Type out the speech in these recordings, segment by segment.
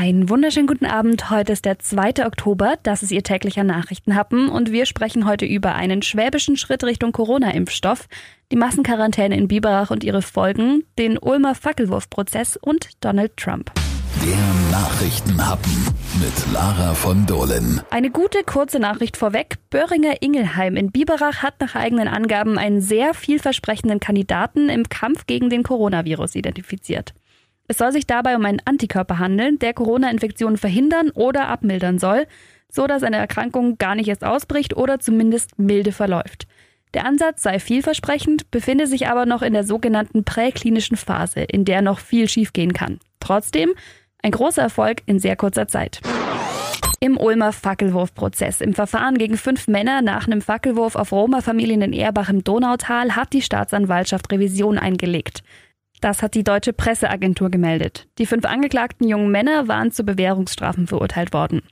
Einen wunderschönen guten Abend. Heute ist der 2. Oktober. Das ist Ihr täglicher Nachrichtenhappen und wir sprechen heute über einen schwäbischen Schritt Richtung Corona-Impfstoff, die Massenquarantäne in Biberach und ihre Folgen, den Ulmer Fackelwurfprozess und Donald Trump. Der Nachrichtenhappen mit Lara von Dohlen. Eine gute kurze Nachricht vorweg. Böhringer Ingelheim in Biberach hat nach eigenen Angaben einen sehr vielversprechenden Kandidaten im Kampf gegen den Coronavirus identifiziert. Es soll sich dabei um einen Antikörper handeln, der Corona-Infektionen verhindern oder abmildern soll, so dass eine Erkrankung gar nicht erst ausbricht oder zumindest milde verläuft. Der Ansatz sei vielversprechend, befinde sich aber noch in der sogenannten präklinischen Phase, in der noch viel schiefgehen kann. Trotzdem ein großer Erfolg in sehr kurzer Zeit. Im Ulmer Fackelwurfprozess. Im Verfahren gegen fünf Männer nach einem Fackelwurf auf Roma-Familien in Erbach im Donautal hat die Staatsanwaltschaft Revision eingelegt. Das hat die deutsche Presseagentur gemeldet. Die fünf angeklagten jungen Männer waren zu Bewährungsstrafen verurteilt worden.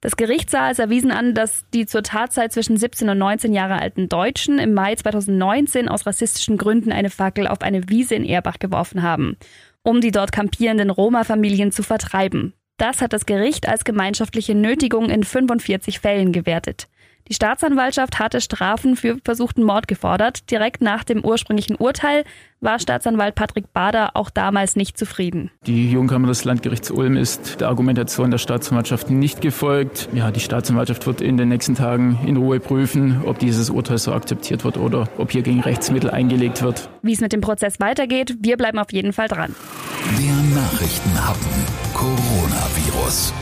Das Gericht sah es erwiesen an, dass die zur Tatzeit zwischen 17 und 19 Jahre alten Deutschen im Mai 2019 aus rassistischen Gründen eine Fackel auf eine Wiese in Erbach geworfen haben, um die dort kampierenden Roma-Familien zu vertreiben. Das hat das Gericht als gemeinschaftliche Nötigung in 45 Fällen gewertet. Die Staatsanwaltschaft hatte Strafen für versuchten Mord gefordert. Direkt nach dem ursprünglichen Urteil war Staatsanwalt Patrick Bader auch damals nicht zufrieden. Die Jungkammer des Landgerichts Ulm ist der Argumentation der Staatsanwaltschaft nicht gefolgt. Ja, die Staatsanwaltschaft wird in den nächsten Tagen in Ruhe prüfen, ob dieses Urteil so akzeptiert wird oder ob hier gegen Rechtsmittel eingelegt wird. Wie es mit dem Prozess weitergeht, wir bleiben auf jeden Fall dran. Der Nachrichtenhappen Coronavirus.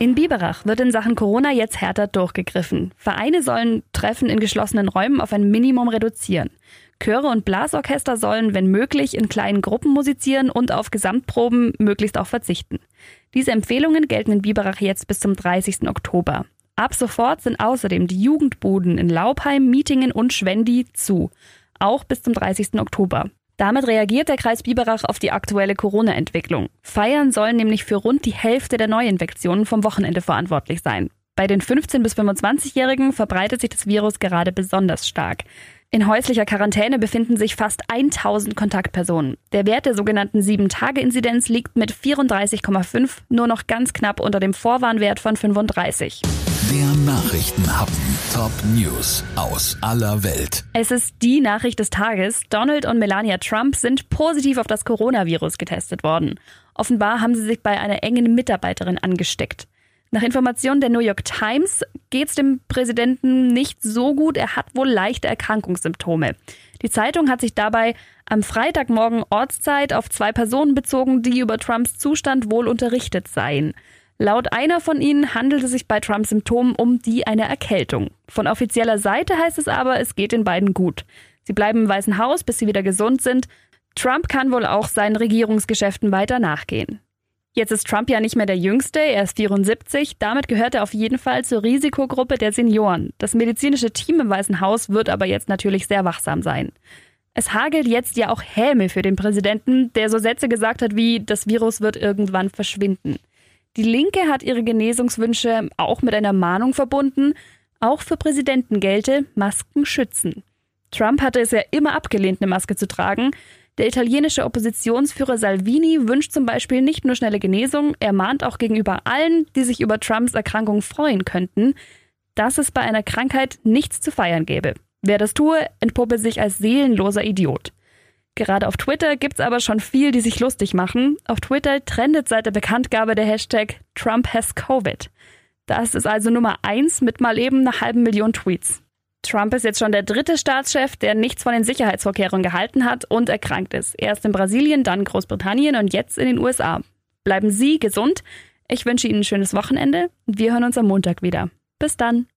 In Biberach wird in Sachen Corona jetzt härter durchgegriffen. Vereine sollen Treffen in geschlossenen Räumen auf ein Minimum reduzieren. Chöre und Blasorchester sollen, wenn möglich, in kleinen Gruppen musizieren und auf Gesamtproben möglichst auch verzichten. Diese Empfehlungen gelten in Biberach jetzt bis zum 30. Oktober. Ab sofort sind außerdem die Jugendbuden in Laubheim, Mietingen und Schwendi zu. Auch bis zum 30. Oktober. Damit reagiert der Kreis Biberach auf die aktuelle Corona-Entwicklung. Feiern sollen nämlich für rund die Hälfte der Neuinfektionen vom Wochenende verantwortlich sein. Bei den 15- bis 25-Jährigen verbreitet sich das Virus gerade besonders stark. In häuslicher Quarantäne befinden sich fast 1000 Kontaktpersonen. Der Wert der sogenannten 7-Tage-Inzidenz liegt mit 34,5 nur noch ganz knapp unter dem Vorwarnwert von 35. Der Nachrichtenhappen. Top News aus aller Welt. Es ist die Nachricht des Tages. Donald und Melania Trump sind positiv auf das Coronavirus getestet worden. Offenbar haben sie sich bei einer engen Mitarbeiterin angesteckt. Nach Informationen der New York Times geht es dem Präsidenten nicht so gut. Er hat wohl leichte Erkrankungssymptome. Die Zeitung hat sich dabei am Freitagmorgen Ortszeit auf zwei Personen bezogen, die über Trumps Zustand wohl unterrichtet seien. Laut einer von ihnen handelt es sich bei Trumps Symptomen um die einer Erkältung. Von offizieller Seite heißt es aber, es geht den beiden gut. Sie bleiben im Weißen Haus, bis sie wieder gesund sind. Trump kann wohl auch seinen Regierungsgeschäften weiter nachgehen. Jetzt ist Trump ja nicht mehr der Jüngste, er ist 74, damit gehört er auf jeden Fall zur Risikogruppe der Senioren. Das medizinische Team im Weißen Haus wird aber jetzt natürlich sehr wachsam sein. Es hagelt jetzt ja auch Häme für den Präsidenten, der so Sätze gesagt hat wie, das Virus wird irgendwann verschwinden. Die Linke hat ihre Genesungswünsche auch mit einer Mahnung verbunden. Auch für Präsidenten gelte, Masken schützen. Trump hatte es ja immer abgelehnt, eine Maske zu tragen. Der italienische Oppositionsführer Salvini wünscht zum Beispiel nicht nur schnelle Genesung, er mahnt auch gegenüber allen, die sich über Trumps Erkrankung freuen könnten, dass es bei einer Krankheit nichts zu feiern gäbe. Wer das tue, entpuppe sich als seelenloser Idiot. Gerade auf Twitter gibt's aber schon viel, die sich lustig machen. Auf Twitter trendet seit der Bekanntgabe der Hashtag Trump has Covid. Das ist also Nummer eins mit mal eben einer halben Million Tweets. Trump ist jetzt schon der dritte Staatschef, der nichts von den Sicherheitsvorkehrungen gehalten hat und erkrankt ist. Erst in Brasilien, dann Großbritannien und jetzt in den USA. Bleiben Sie gesund. Ich wünsche Ihnen ein schönes Wochenende. Wir hören uns am Montag wieder. Bis dann.